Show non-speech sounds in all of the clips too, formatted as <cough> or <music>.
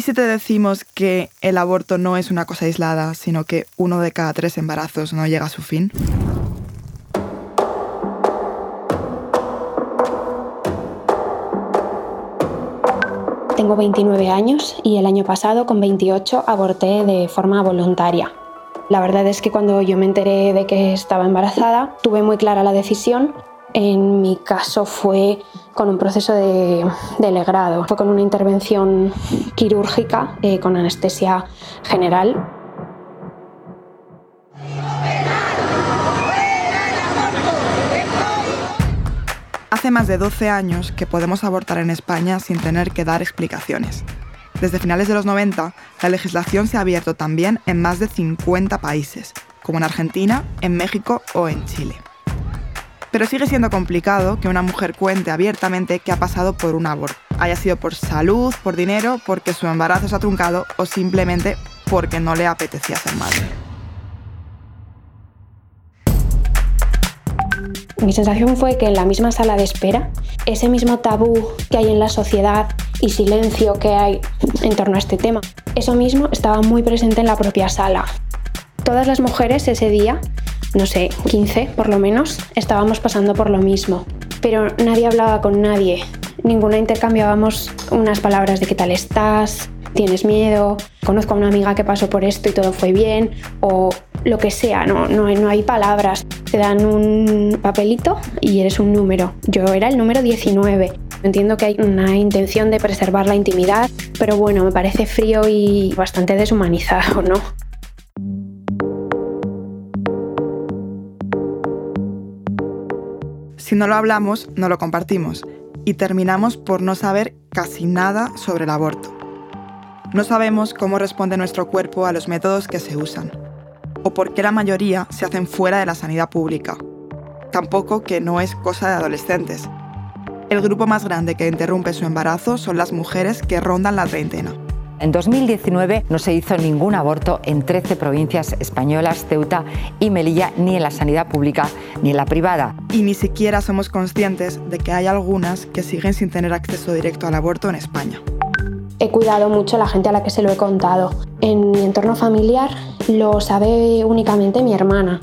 ¿Y si te decimos que el aborto no es una cosa aislada, sino que uno de cada tres embarazos no llega a su fin? Tengo 29 años y el año pasado, con 28, aborté de forma voluntaria. La verdad es que cuando yo me enteré de que estaba embarazada, tuve muy clara la decisión. En mi caso fue con un proceso de, legrado, fue con una intervención quirúrgica eh, con anestesia general Hace más de 12 años que podemos abortar en España sin tener que dar explicaciones. Desde finales de los 90, la legislación se ha abierto también en más de 50 países, como en Argentina, en México o en Chile. Pero sigue siendo complicado que una mujer cuente abiertamente que ha pasado por un aborto, haya sido por salud, por dinero, porque su embarazo se ha truncado o simplemente porque no le apetecía ser madre. Mi sensación fue que en la misma sala de espera, ese mismo tabú que hay en la sociedad y silencio que hay en torno a este tema, eso mismo estaba muy presente en la propia sala. Todas las mujeres ese día, no sé, 15 por lo menos, estábamos pasando por lo mismo, pero nadie hablaba con nadie, ninguna intercambiábamos unas palabras de qué tal estás, tienes miedo, conozco a una amiga que pasó por esto y todo fue bien, o lo que sea, no, no, no hay palabras. Te dan un papelito y eres un número. Yo era el número 19. Entiendo que hay una intención de preservar la intimidad, pero bueno, me parece frío y bastante deshumanizado, ¿no? Si no lo hablamos, no lo compartimos y terminamos por no saber casi nada sobre el aborto. No sabemos cómo responde nuestro cuerpo a los métodos que se usan, o por qué la mayoría se hacen fuera de la sanidad pública. Tampoco que no es cosa de adolescentes. El grupo más grande que interrumpe su embarazo son las mujeres que rondan la treintena. En 2019 no se hizo ningún aborto en 13 provincias españolas, Ceuta y Melilla, ni en la sanidad pública ni en la privada. Y ni siquiera somos conscientes de que hay algunas que siguen sin tener acceso directo al aborto en España he cuidado mucho a la gente a la que se lo he contado. En mi entorno familiar lo sabe únicamente mi hermana,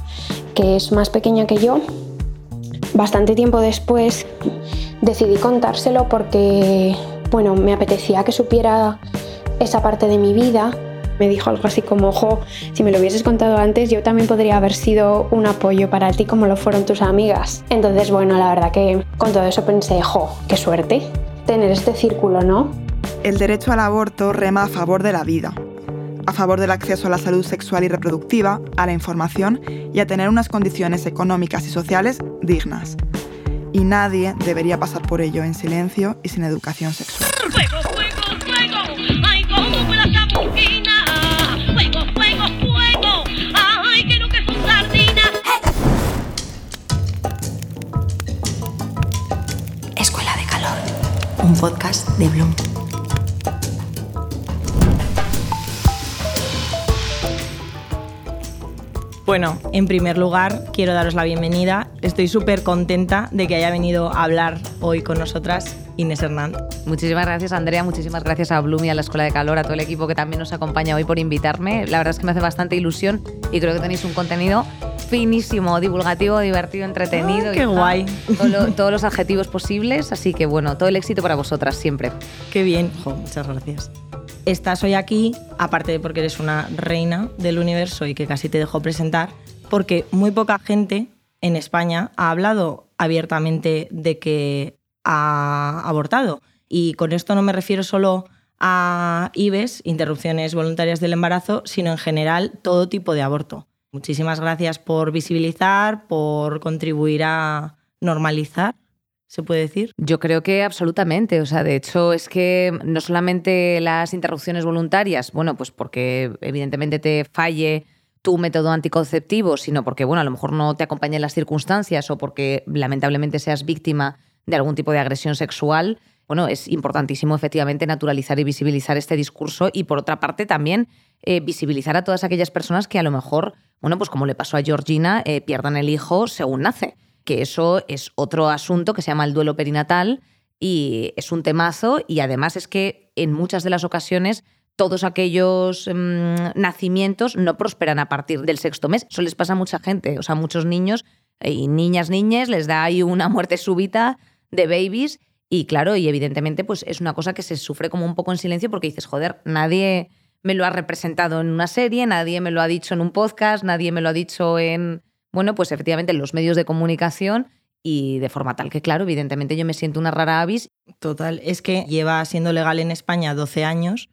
que es más pequeña que yo. Bastante tiempo después decidí contárselo porque, bueno, me apetecía que supiera esa parte de mi vida. Me dijo algo así como, ojo, si me lo hubieses contado antes, yo también podría haber sido un apoyo para ti como lo fueron tus amigas. Entonces, bueno, la verdad que con todo eso pensé, jo, qué suerte tener este círculo, ¿no? el derecho al aborto rema a favor de la vida, a favor del acceso a la salud sexual y reproductiva, a la información y a tener unas condiciones económicas y sociales dignas. Y nadie debería pasar por ello en silencio y sin educación sexual. Escuela de Calor, un podcast de Bloom. Bueno, en primer lugar, quiero daros la bienvenida. Estoy súper contenta de que haya venido a hablar hoy con nosotras Inés Hernán. Muchísimas gracias, Andrea. Muchísimas gracias a Bloom y a la Escuela de Calor, a todo el equipo que también nos acompaña hoy por invitarme. La verdad es que me hace bastante ilusión y creo que tenéis un contenido finísimo, divulgativo, divertido, entretenido. ¡Qué guay! todos los adjetivos posibles. Así que bueno, todo el éxito para vosotras siempre. ¡Qué bien! muchas gracias estás hoy aquí, aparte de porque eres una reina del universo y que casi te dejo presentar, porque muy poca gente en España ha hablado abiertamente de que abortado. Y con esto no me refiero solo a IBES, interrupciones voluntarias del embarazo, sino en general todo tipo de aborto. Muchísimas gracias por visibilizar, por contribuir a normalizar ¿Se puede decir? Yo creo que absolutamente. O sea, de hecho, es que no solamente las interrupciones voluntarias, bueno, pues porque evidentemente te falle tu método anticonceptivo, sino porque, bueno, a lo mejor no te acompañan las circunstancias o porque lamentablemente seas víctima de algún tipo de agresión sexual. Bueno, es importantísimo efectivamente naturalizar y visibilizar este discurso y por otra parte también eh, visibilizar a todas aquellas personas que a lo mejor, bueno, pues como le pasó a Georgina, eh, pierdan el hijo según nace que eso es otro asunto que se llama el duelo perinatal y es un temazo y además es que en muchas de las ocasiones todos aquellos mm, nacimientos no prosperan a partir del sexto mes. Eso les pasa a mucha gente, o sea, muchos niños y niñas, niñas, les da ahí una muerte súbita de babies y claro, y evidentemente pues es una cosa que se sufre como un poco en silencio porque dices, joder, nadie me lo ha representado en una serie, nadie me lo ha dicho en un podcast, nadie me lo ha dicho en, bueno, pues efectivamente en los medios de comunicación y de forma tal que, claro, evidentemente yo me siento una rara avis. Total, es que lleva siendo legal en España 12 años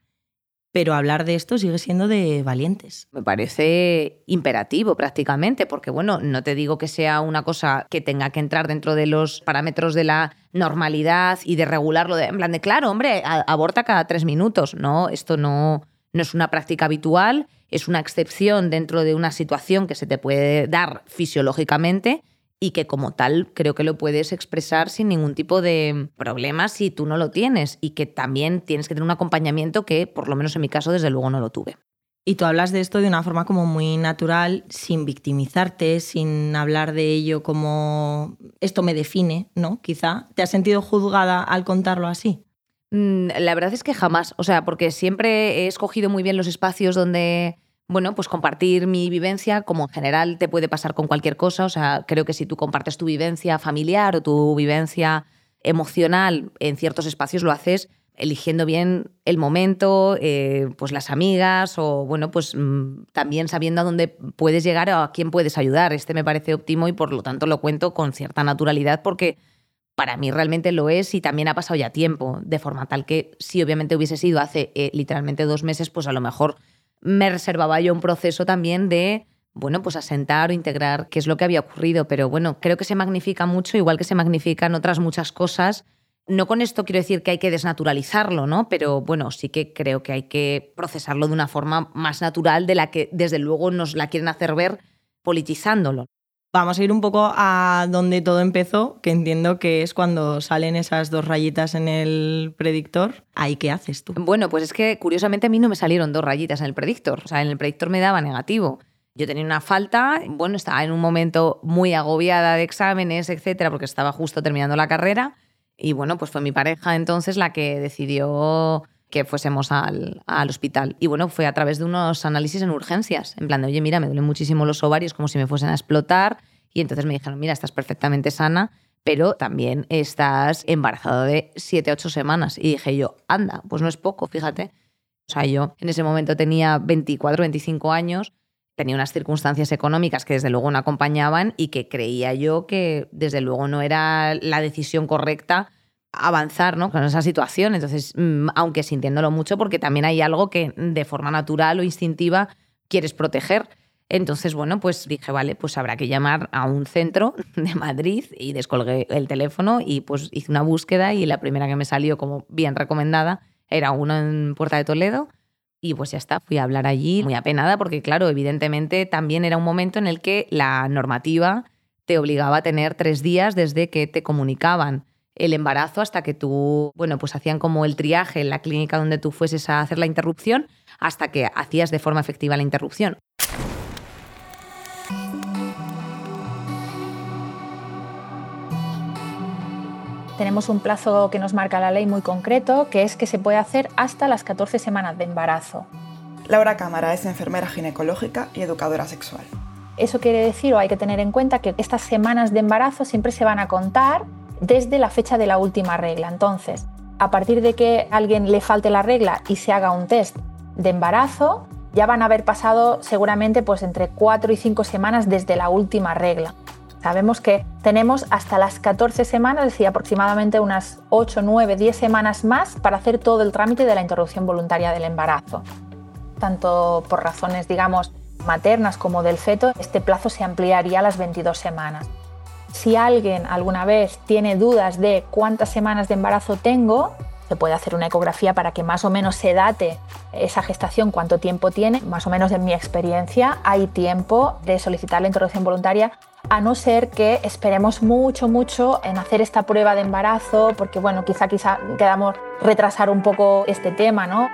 pero hablar de esto sigue siendo de valientes. Me parece imperativo prácticamente, porque bueno, no te digo que sea una cosa que tenga que entrar dentro de los parámetros de la normalidad y de regularlo, de, en plan de, claro, hombre, aborta cada tres minutos. No, esto no, no es una práctica habitual, es una excepción dentro de una situación que se te puede dar fisiológicamente y que como tal creo que lo puedes expresar sin ningún tipo de problema si tú no lo tienes y que también tienes que tener un acompañamiento que por lo menos en mi caso desde luego no lo tuve. Y tú hablas de esto de una forma como muy natural, sin victimizarte, sin hablar de ello como esto me define, ¿no? Quizá. ¿Te has sentido juzgada al contarlo así? Mm, la verdad es que jamás, o sea, porque siempre he escogido muy bien los espacios donde bueno, pues compartir mi vivencia, como en general te puede pasar con cualquier cosa. O sea, creo que si tú compartes tu vivencia familiar o tu vivencia emocional en ciertos espacios, lo haces eligiendo bien el momento, eh, pues las amigas o bueno, pues mm, también sabiendo a dónde puedes llegar o a quién puedes ayudar. Este me parece óptimo y por lo tanto lo cuento con cierta naturalidad porque para mí realmente lo es y también ha pasado ya tiempo, de forma tal que si obviamente hubiese sido hace eh, literalmente dos meses, pues a lo mejor me reservaba yo un proceso también de, bueno, pues asentar o integrar qué es lo que había ocurrido. Pero bueno, creo que se magnifica mucho, igual que se magnifican otras muchas cosas. No con esto quiero decir que hay que desnaturalizarlo, ¿no? Pero bueno, sí que creo que hay que procesarlo de una forma más natural de la que desde luego nos la quieren hacer ver politizándolo. Vamos a ir un poco a donde todo empezó, que entiendo que es cuando salen esas dos rayitas en el predictor. ¿Ahí qué haces tú? Bueno, pues es que curiosamente a mí no me salieron dos rayitas en el predictor. O sea, en el predictor me daba negativo. Yo tenía una falta, bueno, estaba en un momento muy agobiada de exámenes, etcétera, porque estaba justo terminando la carrera. Y bueno, pues fue mi pareja entonces la que decidió que fuésemos al, al, hospital. Y bueno, fue a través de unos análisis en urgencias, en plan de, oye, mira, me duelen muchísimo los ovarios como si me fuesen a explotar. Y entonces me dijeron, mira, estás perfectamente sana, pero también estás embarazada de 7, 8 semanas. Y dije yo, anda, pues no es poco, fíjate. O sea, yo en ese momento tenía 24, 25 años, tenía unas circunstancias económicas que desde luego no acompañaban y que creía yo que desde luego no era la decisión correcta avanzar ¿no? con esa situación. Entonces, mm, aunque sintiéndolo mucho, porque también hay algo que de forma natural o instintiva quieres proteger. Entonces, bueno, pues dije, vale, pues habrá que llamar a un centro de Madrid y descolgué el teléfono y pues hice una búsqueda y la primera que me salió como bien recomendada era uno en Puerta de Toledo y pues ya está, fui a hablar allí muy apenada porque claro, evidentemente también era un momento en el que la normativa te obligaba a tener tres días desde que te comunicaban el embarazo hasta que tú, bueno, pues hacían como el triaje en la clínica donde tú fueses a hacer la interrupción hasta que hacías de forma efectiva la interrupción. Tenemos un plazo que nos marca la ley muy concreto, que es que se puede hacer hasta las 14 semanas de embarazo. Laura Cámara es enfermera ginecológica y educadora sexual. Eso quiere decir, o hay que tener en cuenta, que estas semanas de embarazo siempre se van a contar desde la fecha de la última regla. Entonces, a partir de que alguien le falte la regla y se haga un test de embarazo, ya van a haber pasado seguramente pues entre 4 y 5 semanas desde la última regla. Sabemos que tenemos hasta las 14 semanas, es decir, aproximadamente unas 8, 9, 10 semanas más para hacer todo el trámite de la interrupción voluntaria del embarazo. Tanto por razones, digamos, maternas como del feto, este plazo se ampliaría a las 22 semanas. Si alguien alguna vez tiene dudas de cuántas semanas de embarazo tengo, se puede hacer una ecografía para que más o menos se date esa gestación, cuánto tiempo tiene. Más o menos en mi experiencia hay tiempo de solicitar la interrupción voluntaria a no ser que esperemos mucho, mucho en hacer esta prueba de embarazo, porque bueno, quizá, quizá quedamos retrasar un poco este tema, ¿no?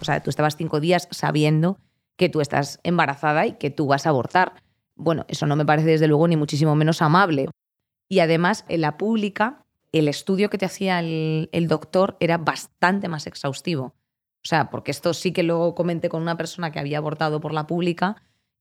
O sea, tú estabas cinco días sabiendo que tú estás embarazada y que tú vas a abortar. Bueno, eso no me parece desde luego ni muchísimo menos amable. Y además, en la pública el estudio que te hacía el, el doctor era bastante más exhaustivo. O sea, porque esto sí que lo comenté con una persona que había abortado por la pública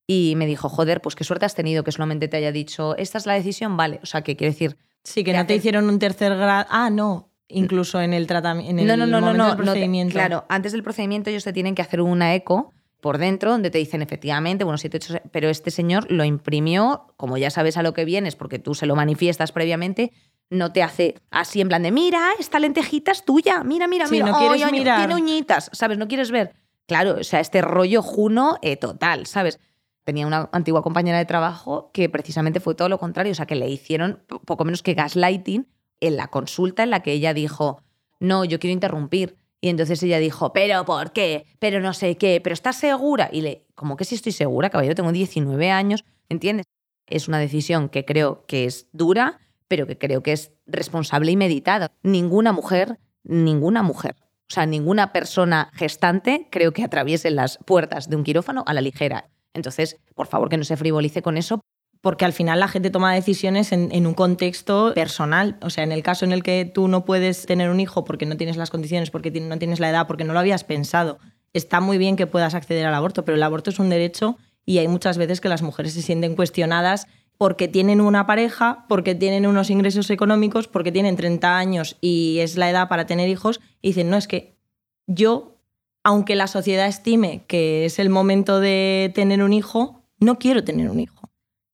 y me dijo, joder, pues qué suerte has tenido que solamente te haya dicho, esta es la decisión, vale. O sea, que quiere decir... Sí, que no te hicieron un tercer grado. Ah, no, incluso en el tratamiento. No, no, no, no, momento no, del no te- procedimiento. claro, antes del procedimiento ellos te tienen que hacer una eco por dentro donde te dicen efectivamente, bueno, siete, ocho, pero este señor lo imprimió, como ya sabes a lo que vienes, porque tú se lo manifiestas previamente, no te hace así en plan de, mira, esta lentejita es tuya, mira, mira, Sí, mira, no ¡ay, quieres ay, mirar". tiene uñitas, ¿sabes? No quieres ver. Claro, o sea, este rollo juno eh, total, ¿sabes? Tenía una antigua compañera de trabajo que precisamente fue todo lo contrario, o sea, que le hicieron po- poco menos que gaslighting en la consulta en la que ella dijo, no, yo quiero interrumpir. Y entonces ella dijo, pero ¿por qué? Pero no sé qué, pero ¿estás segura? Y le, como que sí estoy segura, caballero, tengo 19 años, ¿entiendes? Es una decisión que creo que es dura, pero que creo que es responsable y meditada. Ninguna mujer, ninguna mujer, o sea, ninguna persona gestante creo que atraviese las puertas de un quirófano a la ligera. Entonces, por favor, que no se frivolice con eso, porque al final la gente toma decisiones en, un contexto personal. O sea, en el caso en el que tú no puedes tener un hijo porque no tienes las condiciones, porque no tienes la edad, porque no lo habías pensado, está muy bien que puedas acceder al aborto, pero el aborto es un derecho y hay muchas veces que las mujeres se sienten cuestionadas porque tienen una pareja, porque tienen unos ingresos económicos, porque tienen 30 años y es la edad para tener hijos, y dicen, no, es que yo, aunque la sociedad estime que es el momento de tener un hijo, no quiero tener un hijo.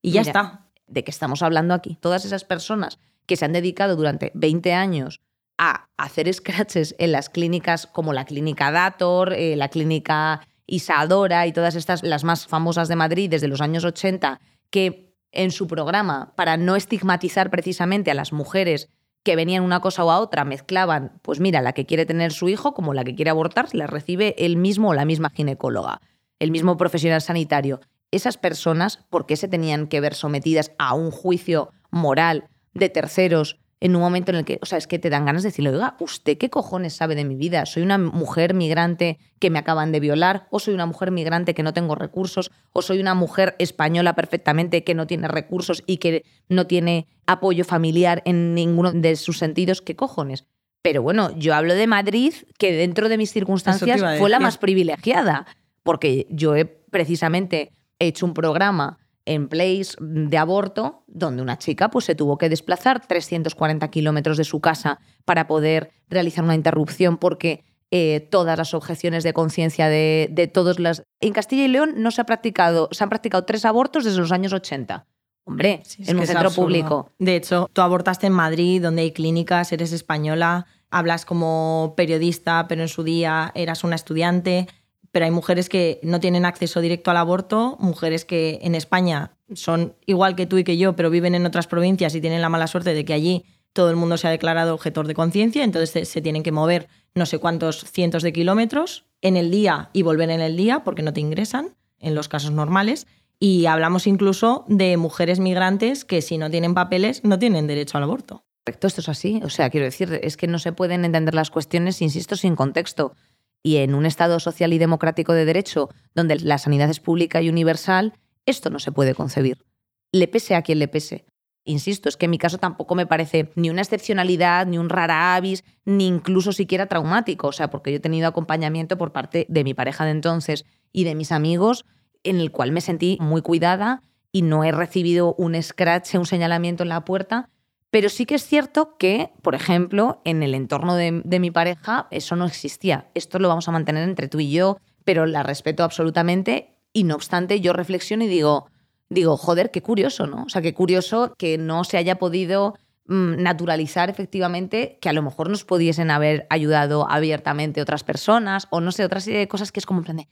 Y ya Mira, está. ¿De qué estamos hablando aquí? Todas esas personas que se han dedicado durante 20 años a hacer scratches en las clínicas como la clínica Dator, eh, la clínica Isadora y todas estas, las más famosas de Madrid desde los años 80, que en su programa, para no estigmatizar precisamente a las mujeres que venían una cosa o a otra, mezclaban, pues mira, la que quiere tener su hijo como la que quiere abortar, la recibe el mismo o la misma ginecóloga, el mismo profesional sanitario. Esas personas, ¿por qué se tenían que ver sometidas a un juicio moral de terceros en un momento en el que, o sea, es que te dan ganas de decirle, oiga, ¿usted qué cojones sabe de mi vida? ¿Soy una mujer migrante que me acaban de violar? ¿O soy una mujer migrante que no tengo recursos? ¿O soy una mujer española perfectamente que no tiene recursos y que no tiene apoyo familiar en ninguno de sus sentidos? ¿Qué cojones? Pero bueno, yo hablo de Madrid, que dentro de mis circunstancias fue la más privilegiada, porque yo he precisamente hecho un programa en Place de aborto, donde una chica pues, se tuvo que desplazar 340 kilómetros de su casa para poder realizar una interrupción porque eh, todas las objeciones de conciencia de, de todos las... En Castilla y León no se ha practicado, se han practicado tres abortos desde los años 80. Hombre, Sí, en un centro público. De hecho, tú abortaste en Madrid, donde hay clínicas, eres española, hablas como periodista, pero en su día eras una estudiante. Pero hay mujeres que no tienen acceso directo al aborto, mujeres que en España son igual que tú y que yo, pero viven en otras provincias y tienen la mala suerte de que allí todo el mundo se ha declarado objetor de conciencia, entonces se, tienen que mover no sé cuántos cientos de kilómetros en el día y volver en el día porque no te ingresan en los casos normales. Y hablamos incluso de mujeres migrantes que si no tienen papeles no tienen derecho al aborto. Correcto, esto es así. O sea, quiero decir, es que no se pueden entender las cuestiones, insisto, sin contexto. Y en un Estado social y democrático de derecho, donde la sanidad es pública y universal, esto no se puede concebir. Le pese a quien le pese. Insisto, es que en mi caso tampoco me parece ni una excepcionalidad, ni un rara avis, ni incluso siquiera traumático. O sea, porque yo he tenido acompañamiento por parte de mi pareja de entonces y de mis amigos, en el cual me sentí muy cuidada y no he recibido un scratch, un señalamiento en la puerta. Pero sí que es cierto que, por ejemplo, en el entorno de, mi pareja eso no existía. Esto lo vamos a mantener entre tú y yo, pero la respeto absolutamente y no obstante yo reflexiono y digo, digo, joder, qué curioso, ¿no? O sea, qué curioso que no se haya podido mm, naturalizar efectivamente que a lo mejor nos pudiesen haber ayudado abiertamente otras personas o no sé, otra serie de cosas que es como en plan de,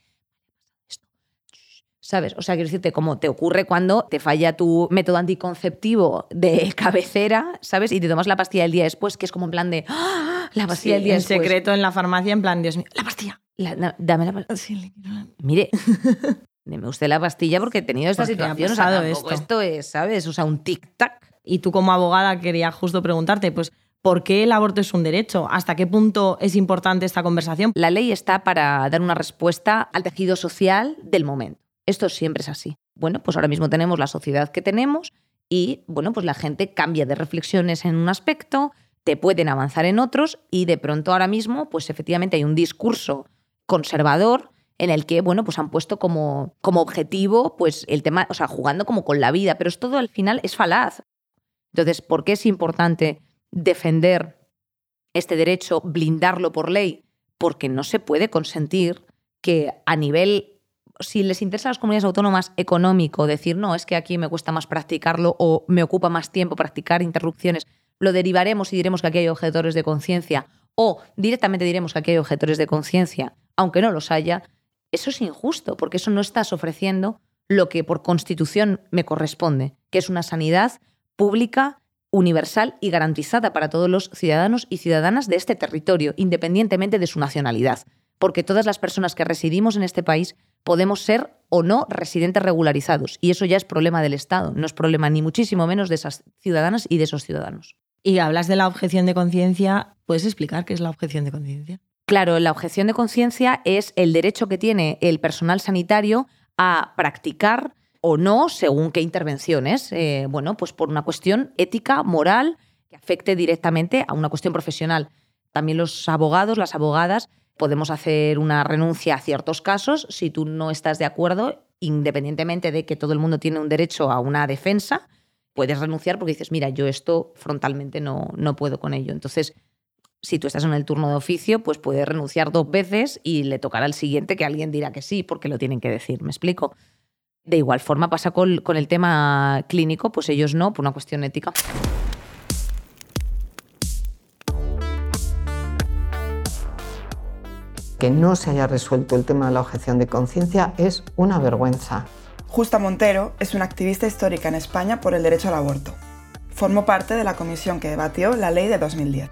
¿sabes? O sea, quiero decirte, como te ocurre cuando te falla tu método anticonceptivo de <laughs> cabecera, ¿sabes? Y te tomas la pastilla el día después, que es como en plan de, ¡Ah! la pastilla el día en después. secreto en la farmacia, en plan, Dios mío, la pastilla. La- dame la pastilla. Sí, la- Mire, <laughs> deme usted la pastilla porque he tenido esta Porque situación. O sea, pasado tampoco esto. esto es, ¿sabes? O sea, un tic-tac. Y tú como abogada quería justo preguntarte, pues, ¿por qué el aborto es un derecho? ¿Hasta qué punto es importante esta conversación? La ley está para dar una respuesta al tejido social del momento. Esto siempre es así. Bueno, pues ahora mismo tenemos la sociedad que tenemos y, bueno, pues la gente cambia de reflexiones en un aspecto, te pueden avanzar en otros y de pronto ahora mismo, pues efectivamente hay un discurso conservador en el que, bueno, pues han puesto como, como objetivo, pues el tema, o sea, jugando como con la vida, pero es todo al final es falaz. Entonces, ¿por qué es importante defender este derecho, blindarlo por ley? Porque no se puede consentir que a nivel, si les interesa a las comunidades autónomas económico, decir, no, es que aquí me cuesta más practicarlo o me ocupa más tiempo practicar interrupciones, lo derivaremos y diremos que aquí hay objetores de conciencia o directamente diremos que aquí hay objetores de conciencia, aunque no los haya, eso es injusto, porque eso no estás ofreciendo lo que por constitución me corresponde, que es una sanidad pública, universal y garantizada para todos los ciudadanos y ciudadanas de este territorio, independientemente de su nacionalidad. Porque todas las personas que residimos en este país podemos ser o no residentes regularizados. Y eso ya es problema del Estado, no es problema ni muchísimo menos de esas ciudadanas y de esos ciudadanos. Y hablas de la objeción de conciencia, ¿puedes explicar qué es la objeción de conciencia? Claro, la objeción de conciencia es el derecho que tiene el personal sanitario a practicar o no según qué intervenciones. Eh, bueno, pues por una cuestión ética, moral, que afecte directamente a una cuestión profesional. También los abogados, las abogadas, podemos hacer una renuncia a ciertos casos si tú no estás de acuerdo, independientemente de que todo el mundo tiene un derecho a una defensa, puedes renunciar porque dices, mira, yo esto frontalmente no, no puedo con ello. Entonces, si tú estás en el turno de oficio, pues puedes renunciar dos veces y le tocará al siguiente que alguien dirá que sí, porque lo tienen que decir. ¿Me explico? De igual forma pasa con, con el tema clínico, pues ellos no, por una cuestión ética. Que no se haya resuelto el tema de la objeción de conciencia es una vergüenza. Justa Montero es una activista histórica en España por el derecho al aborto. Formó parte de la comisión que debatió la ley de 2010.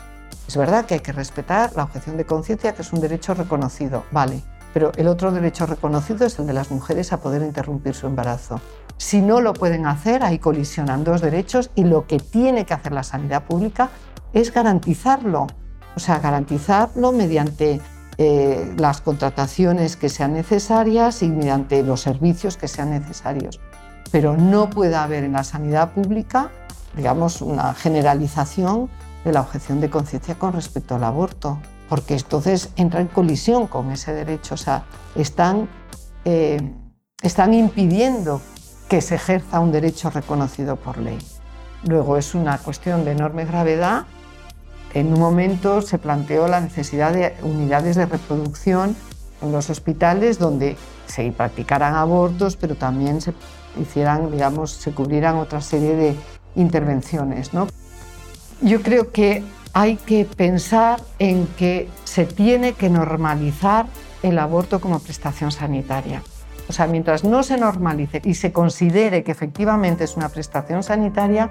Es verdad que hay que respetar la objeción de conciencia, que es un derecho reconocido, vale, pero el otro derecho reconocido es el de las mujeres a poder interrumpir su embarazo. Si no lo pueden hacer, ahí colisionan dos derechos y lo que tiene que hacer la sanidad pública es garantizarlo, o sea, garantizarlo mediante eh, las contrataciones que sean necesarias y mediante los servicios que sean necesarios. Pero no puede haber en la sanidad pública, digamos, una generalización de la objeción de conciencia con respecto al aborto, porque entonces entra en colisión con ese derecho, o sea, están, eh, están impidiendo que se ejerza un derecho reconocido por ley. Luego es una cuestión de enorme gravedad. En un momento se planteó la necesidad de unidades de reproducción en los hospitales donde se practicaran abortos, pero también se hicieran, digamos, se cubrieran otra serie de intervenciones. Yo creo que hay que pensar en que se tiene que normalizar el aborto como prestación sanitaria. O sea, mientras no se normalice y se considere que efectivamente es una prestación sanitaria,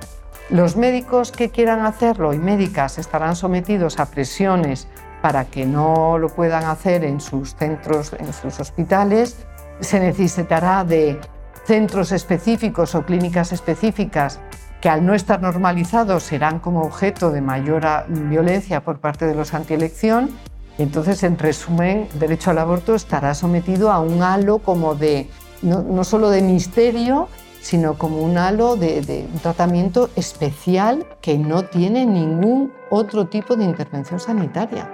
los médicos que quieran hacerlo y médicas estarán sometidos a presiones para que no lo puedan hacer en sus centros, en sus hospitales. Se necesitará de centros específicos o clínicas específicas que al no estar normalizados serán como objeto de mayor violencia por parte de los antielección. Entonces, en resumen, derecho al aborto estará sometido a un halo como de, no, solo de misterio, sino como un halo de, de un tratamiento especial que no tiene ningún otro tipo de intervención sanitaria.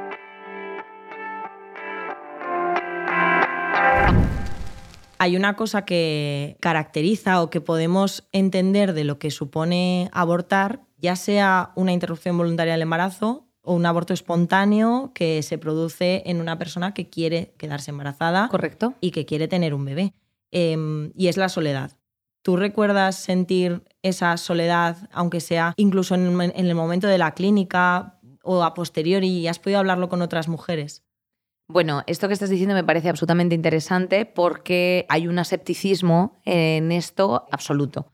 hay una cosa que caracteriza o que podemos entender de lo que supone abortar, ya sea una interrupción voluntaria del embarazo o un aborto espontáneo que se produce en una persona que quiere quedarse embarazada Correcto. y que quiere tener un bebé. Em, y es la soledad. ¿Tú recuerdas sentir esa soledad, aunque sea incluso en, en el momento de la clínica o a posteriori, y has podido hablarlo con otras mujeres? Bueno, esto que estás diciendo me parece absolutamente interesante porque hay un asepticismo en esto absoluto.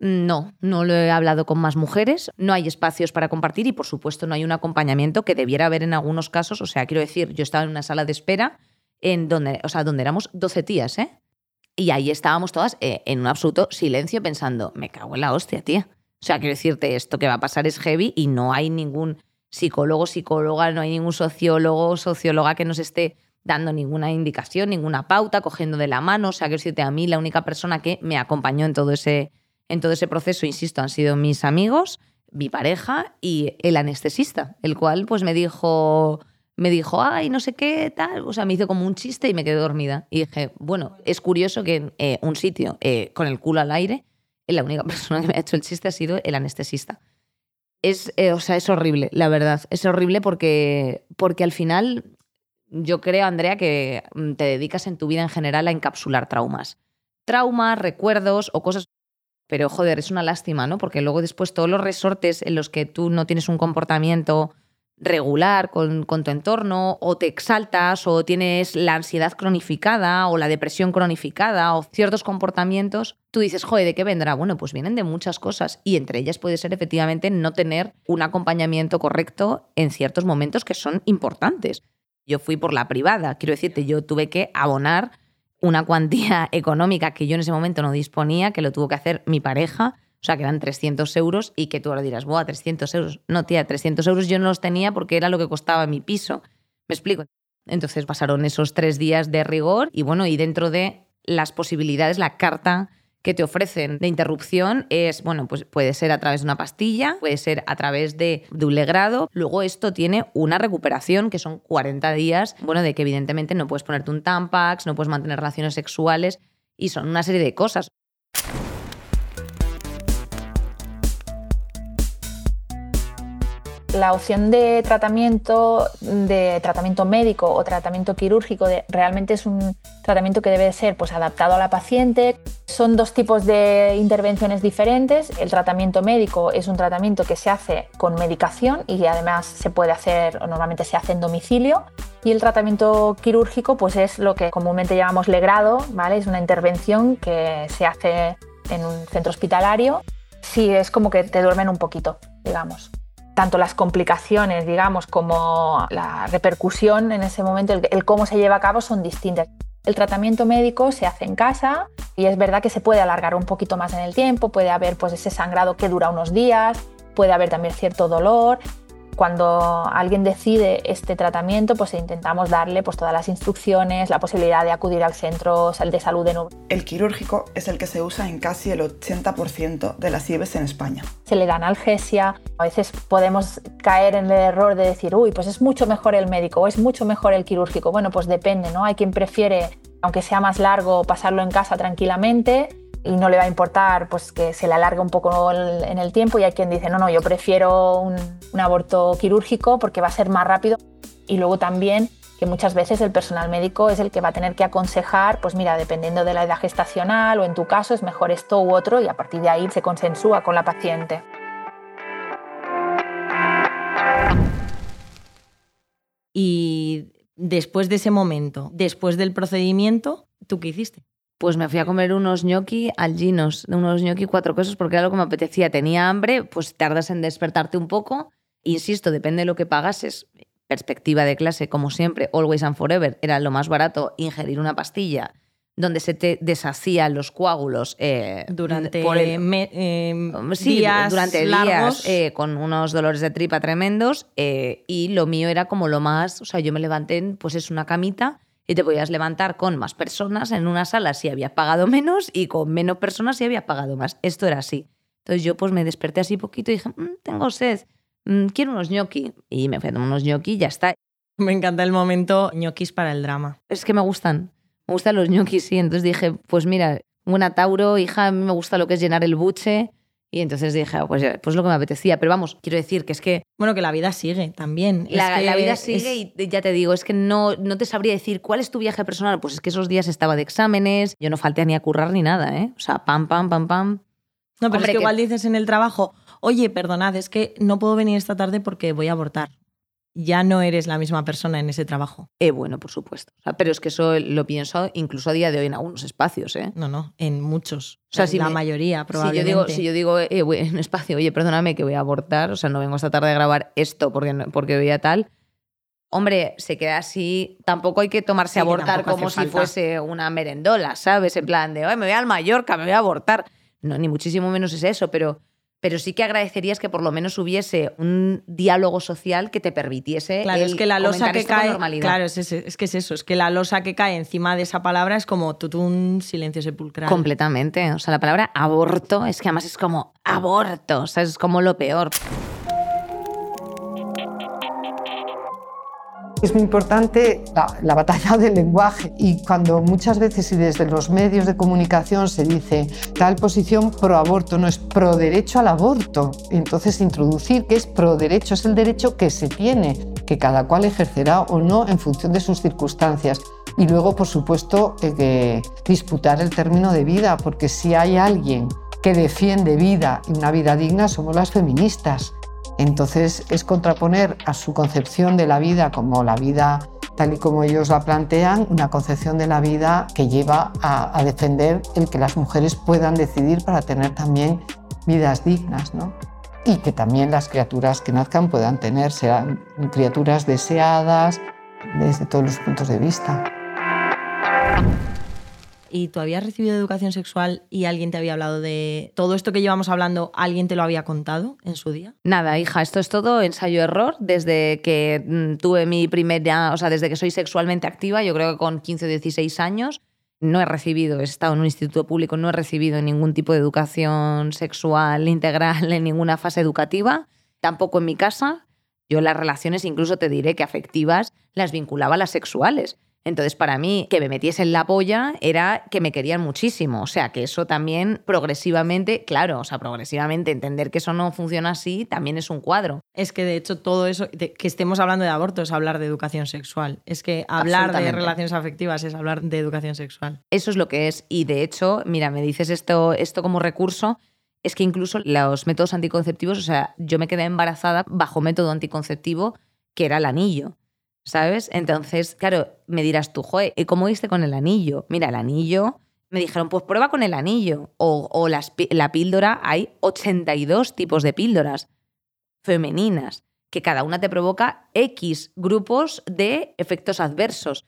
No, no lo he hablado con más mujeres, no hay espacios para compartir y por supuesto no hay un acompañamiento que debiera haber en algunos casos. O sea, quiero decir, yo estaba en una sala de espera en donde, o sea, donde éramos 12 tías, ¿eh? Y ahí estábamos todas eh, en un absoluto silencio pensando, me cago en la hostia, tía. O sea, quiero decirte, esto que va a pasar es heavy y no hay ningún psicólogo, psicóloga, no hay ningún sociólogo, socióloga que nos esté dando ninguna indicación, ninguna pauta, cogiendo de la mano. O sea, que decirte, a mí la única persona que me acompañó en todo ese, en todo ese proceso, insisto, han sido mis amigos, mi pareja y el anestesista, el cual pues me dijo, me dijo, ay, no sé qué, tal, o sea, me hizo como un chiste y me quedé dormida. Y dije, bueno, es curioso que en eh, un sitio eh, con el culo al aire, la única <laughs> persona que me ha hecho el chiste ha sido el anestesista. Es, eh, o sea, es horrible, la verdad. Es horrible porque, porque al final yo creo, Andrea, que mm, te dedicas en tu vida en general a encapsular traumas. Traumas, recuerdos o cosas pero joder, es una lástima, ¿no? Porque luego después todos los resortes en los que tú no tienes un comportamiento regular con, con, tu entorno, o te exaltas, o tienes la ansiedad cronificada, o la depresión cronificada, o ciertos comportamientos, tú dices, joder, ¿de qué vendrá? Bueno, pues vienen de muchas cosas, y entre ellas puede ser efectivamente no tener un acompañamiento correcto en ciertos momentos que son importantes. Yo fui por la privada, quiero decirte, yo tuve que abonar una cuantía <laughs> económica que yo en ese momento no disponía, que lo tuvo que hacer mi pareja, o sea, que eran 300 euros y que tú ahora dirás, ¡buah, 300 euros! No, tía, 300 euros yo no los tenía porque era lo que costaba mi piso. ¿Me explico? Entonces pasaron esos tres días de rigor y bueno, y dentro de las posibilidades, la carta que te ofrecen de interrupción es, bueno, pues puede ser a través de una pastilla, puede ser a través de, de, un legrado. Luego esto tiene una recuperación que son 40 días, bueno, de que evidentemente no puedes ponerte un tampax, no puedes mantener relaciones sexuales y son una serie de cosas. La opción de tratamiento, de tratamiento médico o tratamiento quirúrgico realmente es un tratamiento que debe ser pues, adaptado a la paciente. Son dos tipos de intervenciones diferentes. El tratamiento médico es un tratamiento que se hace con medicación y además se puede hacer, o normalmente se hace en domicilio. Y el tratamiento quirúrgico pues, es lo que comúnmente llamamos legrado, ¿vale? es una intervención que se hace en un centro hospitalario. Sí, es como que te duermen un poquito, digamos tanto las complicaciones, digamos, como la repercusión en ese momento, el, cómo se lleva a cabo son distintas. El tratamiento médico se hace en casa y es verdad que se puede alargar un poquito más en el tiempo, puede haber pues ese sangrado que dura unos días, puede haber también cierto dolor cuando alguien decide este tratamiento, pues intentamos darle pues, todas las instrucciones, la posibilidad de acudir al centro de salud de nuevo. El quirúrgico es el que se usa en casi el 80% de las IBES en España. Se le da analgesia, a veces podemos caer en el error de decir, uy, pues es mucho mejor el médico o es mucho mejor el quirúrgico. Bueno, pues depende, ¿no? Hay quien prefiere, aunque sea más largo, pasarlo en casa tranquilamente y no le va a importar pues, que se le alargue un poco en el tiempo y hay quien dice, no, no, yo prefiero un, un aborto quirúrgico porque va a ser más rápido. Y luego también que muchas veces el personal médico es el que va a tener que aconsejar, pues mira, dependiendo de la edad gestacional o en tu caso es mejor esto u otro y a partir de ahí se consensúa con la paciente. Y después de ese momento, después del procedimiento, ¿tú qué hiciste? Pues me fui a comer unos gnocchi al Ginos, unos gnocchi cuatro quesos porque era lo que me apetecía. Tenía hambre, pues tardas en despertarte un poco. Insisto, depende de lo que pagases. Perspectiva de clase, como siempre, always and forever, era lo más barato ingerir una pastilla donde se te deshacían los coágulos eh, durante eh, sí, días durante largos. días eh, con unos dolores de tripa tremendos y lo mío era como lo más, o sea, yo me levanté, pues es una camita y te podías levantar con más personas en una sala si habías pagado menos y con menos personas si habías pagado más. Esto era así. Entonces yo pues me desperté así poquito y dije, mm, tengo sed, mm, quiero unos gnocchi. Y me fui a tomar unos gnocchi y ya está. Me encanta el momento ñoquis para el drama. Es que me gustan, me gustan los ñoquis, sí. Entonces dije, pues mira, buena Tauro, hija, a mí me gusta lo que es llenar el buche y entonces dije, ah, pues, pues lo que me apetecía. Pero vamos, quiero decir que es que... Bueno, que la vida sigue también. La, la vida sigue y ya te digo, es que no, no te sabría decir cuál es tu viaje personal. Pues es que esos días estaba de exámenes, yo no falté ni a currar ni nada, ¿eh? O sea, pam, pam, pam, pam. No, pero es que, igual dices en el trabajo, oye, perdonad, es que no puedo venir esta tarde porque voy a abortar ya no eres la misma persona en ese trabajo. Eh, bueno, por supuesto. pero es que eso lo pienso incluso a día de hoy en algunos espacios. ¿eh? No, no, en muchos. O sea, si la mayoría, probablemente. Si yo digo, si yo digo eh, en un espacio, oye, perdóname que voy a abortar, o sea, no vengo esta tarde a grabar esto porque, porque voy a tal. Hombre, se queda así. Tampoco hay que tomarse a abortar como si fuese una merendola, ¿sabes? En plan de, me voy al Mallorca, me voy a abortar. No, ni muchísimo menos es eso, pero pero sí que agradecerías que por lo menos hubiese un diálogo social que te permitiese Claro, el es que la losa que cae. Claro, es, es que es eso, es que la losa que cae encima de esa palabra es como tutún silencio sepulcral. Completamente. O sea, la palabra aborto es que además es como aborto, o sea, es como lo peor. Es muy importante la, la batalla del lenguaje y cuando muchas veces y desde los medios de comunicación se dice tal posición pro aborto, no es pro derecho al aborto. Entonces introducir que es pro derecho es el derecho que se tiene, que cada cual ejercerá o no en función de sus circunstancias. Y luego, por supuesto, eh, disputar el término de vida, porque si hay alguien que defiende vida y una vida digna, somos las feministas. Entonces es contraponer a su concepción de la vida como la vida tal y como ellos la plantean, una concepción de la vida que lleva a, defender el que las mujeres puedan decidir para tener también vidas dignas, ¿no? Y que también las criaturas que nazcan puedan tener, sean criaturas deseadas desde todos los puntos de vista. ¿Y tú habías recibido educación sexual y alguien te había hablado de todo esto que llevamos hablando, alguien te lo había contado en su día? Nada, hija, esto es todo ensayo-error. Desde que mm, tuve mi primera, o sea, desde que soy sexualmente activa, yo creo que con 15 o 16 años, no he recibido, he estado en un instituto público, no he recibido ningún tipo de educación sexual integral en ninguna fase educativa, tampoco en mi casa. Yo las relaciones, incluso te diré que afectivas, las vinculaba a las sexuales. Entonces, para mí, que me metiesen la polla era que me querían muchísimo. O sea, que eso también progresivamente, claro, o sea, progresivamente entender que eso no funciona así también es un cuadro. Es que de hecho todo eso, de- que estemos hablando de aborto es hablar de educación sexual. Es que hablar de relaciones afectivas es hablar de educación sexual. Eso es lo que es. Y de hecho, mira, me dices esto, esto como recurso, es que incluso los métodos anticonceptivos, o sea, yo me quedé embarazada bajo método anticonceptivo que era el anillo. ¿Sabes? Entonces, claro, me dirás tú, joe, ¿y cómo viste con el anillo? Mira, el anillo, me dijeron, pues prueba con el anillo. O, o la píldora, hay 82 tipos de píldoras femeninas, que cada una te provoca X grupos de efectos adversos.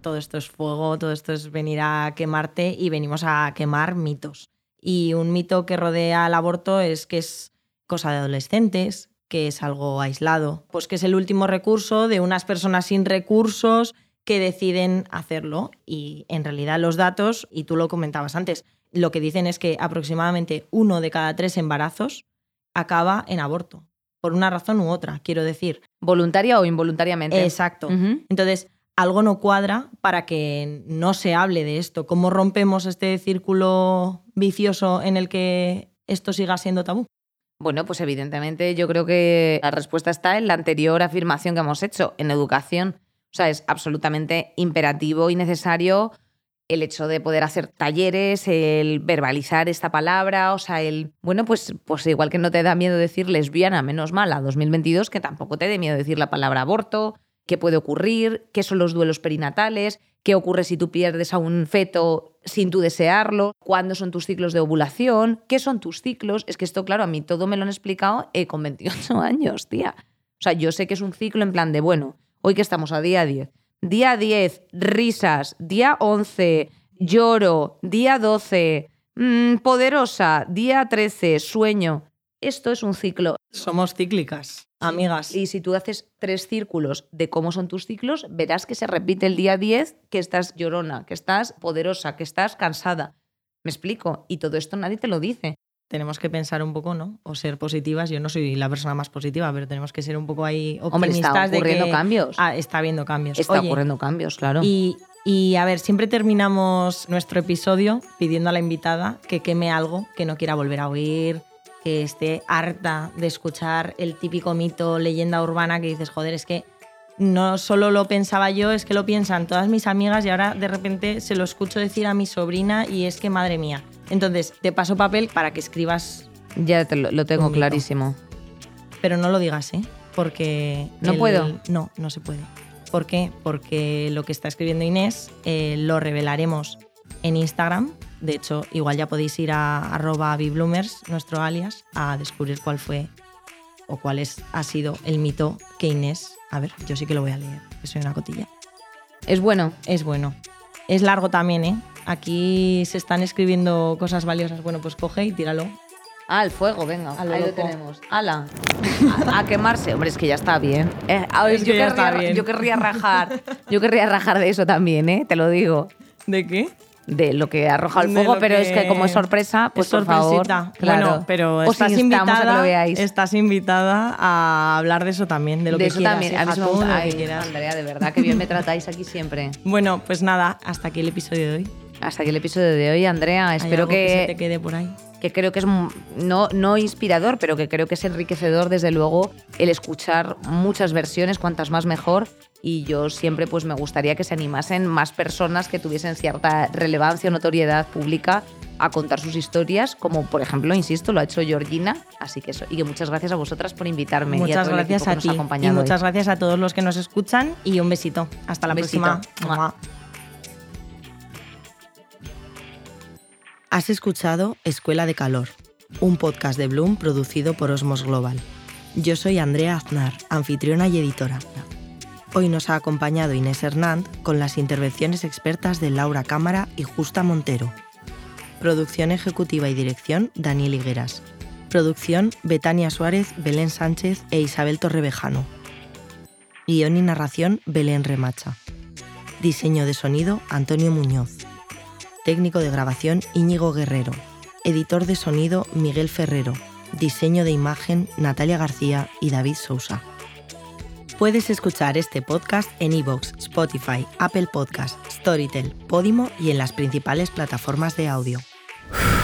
Todo esto es fuego, todo esto es venir a quemarte y venimos a quemar mitos. Y un mito que rodea al aborto es que es cosa de adolescentes, que es algo aislado, pues que es el último recurso de unas personas sin recursos que deciden hacerlo. Y en realidad los datos, y tú lo comentabas antes, lo que dicen es que aproximadamente uno de cada tres embarazos acaba en aborto, por una razón u otra, quiero decir. Voluntaria o involuntariamente. Exacto. Entonces, algo no cuadra para que no se hable de esto. ¿Cómo rompemos este círculo vicioso en el que esto siga siendo tabú? Bueno, pues evidentemente yo creo que la respuesta está en la anterior afirmación que hemos hecho, en educación. O sea, es absolutamente imperativo y necesario el hecho de poder hacer talleres, el verbalizar esta palabra, o sea, el, bueno, pues, pues igual que no te da miedo decir lesbiana, menos mal, a 2022, que tampoco te dé miedo decir la palabra aborto, qué puede ocurrir, qué son los duelos perinatales, qué ocurre si tú pierdes a un feto sin tú desearlo, cuándo son tus ciclos de ovulación, qué son tus ciclos. Es que esto, claro, a mí todo me lo han explicado eh, con 28 <laughs> años, tía. O sea, yo sé que es un ciclo en plan de, bueno, hoy que estamos a día 10. Día 10, risas. Día 11, lloro. Día 12, mm, poderosa. Día 13, sueño. Esto es un ciclo. Somos cíclicas, amigas. Y si tú haces tres círculos de cómo son tus ciclos, verás que se repite el día 10, que estás llorona, que estás poderosa, que estás cansada. ¿Me explico? Y todo esto nadie te lo dice. Tenemos que pensar un poco, ¿no? O ser positivas. Yo no soy la persona más positiva, pero tenemos que ser un poco ahí optimistas Hombre, está de ocurriendo que- cambios. Ah, está habiendo cambios. Está Oye, ocurriendo cambios, claro. Y, y, a ver, siempre terminamos nuestro episodio pidiendo a la invitada que queme algo que no quiera volver a oír, que esté harta de escuchar el típico mito, leyenda urbana que dices, joder, es que no solo lo pensaba yo, es que lo piensan todas mis amigas y ahora de repente se lo escucho decir a mi sobrina y es que madre mía. Entonces, te paso papel para que escribas, Ya te lo, lo tengo clarísimo. pero no lo digas, ¿eh? Porque... ¿No el- puedo? No, no se puede. ¿Por qué? Porque lo que está escribiendo Inés eh, lo revelaremos en Instagram. De hecho, igual ya podéis ir a arroba bibloomers, nuestro alias, a descubrir cuál fue o cuál es, ha sido el mito que Inés... A ver, yo sí que lo voy a leer, que soy una cotilla. Es bueno. Es bueno. Es largo también, ¿eh? Aquí se están escribiendo cosas valiosas. Bueno, pues coge y tíralo. Ah, el fuego, venga, A lo ahí lo tenemos. ¡Hala! A, a quemarse. Hombre, es que ya está bien. Eh, a ver, Es yo, que ya querría, está bien. yo querría rajar. Yo querría rajar de eso también, ¿eh? Te lo digo. ¿De qué? De lo que arroja el fuego, pero es que que- como es sorpresa, pues es por favor. Claro. Bueno, pero estás a que invitada, lo veáis. estás invitada a hablar de eso también, de lo de que eso quieras. también. A mí que Ay, quieras. Andrea, de verdad, que bien me tratáis aquí siempre. <laughs> Bueno, pues nada, hasta aquí el episodio de hoy. Hasta aquí el episodio de hoy, Andrea. ¿Hay Espero que... se te que, quede por ahí. que creo que es no, no inspirador, pero que creo que es enriquecedor, desde luego, el escuchar muchas versiones, cuantas más mejor. Y yo siempre pues me gustaría que se animasen más personas que tuviesen cierta relevancia o notoriedad pública a contar sus historias, como por ejemplo, insisto, lo ha hecho Georgina. Así que eso. Y que muchas gracias a vosotras por invitarme. y a gracias a nos ti. ha Y hoy. muchas gracias a todos los que nos escuchan. Y un besito. Hasta la besito. próxima. Mua. Has escuchado Escuela de Calor, un podcast de Bloom producido por Osmos Global. Yo soy Andrea Aznar, anfitriona y editora. Hoy nos ha acompañado Inés Hernández con las intervenciones expertas de Laura Cámara y Justa Montero. Producción ejecutiva y dirección Daniel Higueras. Producción Betania Suárez, Belén Sánchez e Isabel Torrevejano. Guión y narración Belén Remacha. Diseño de sonido Antonio Muñoz. Técnico de grabación Íñigo Guerrero. Editor de sonido Miguel Ferrero. Diseño de imagen Natalia García y David Sousa. Puedes escuchar este podcast en iVoox, Spotify, Apple Podcast, Storytel, Podimo y en las principales plataformas de audio. <sighs> <sighs> <sighs>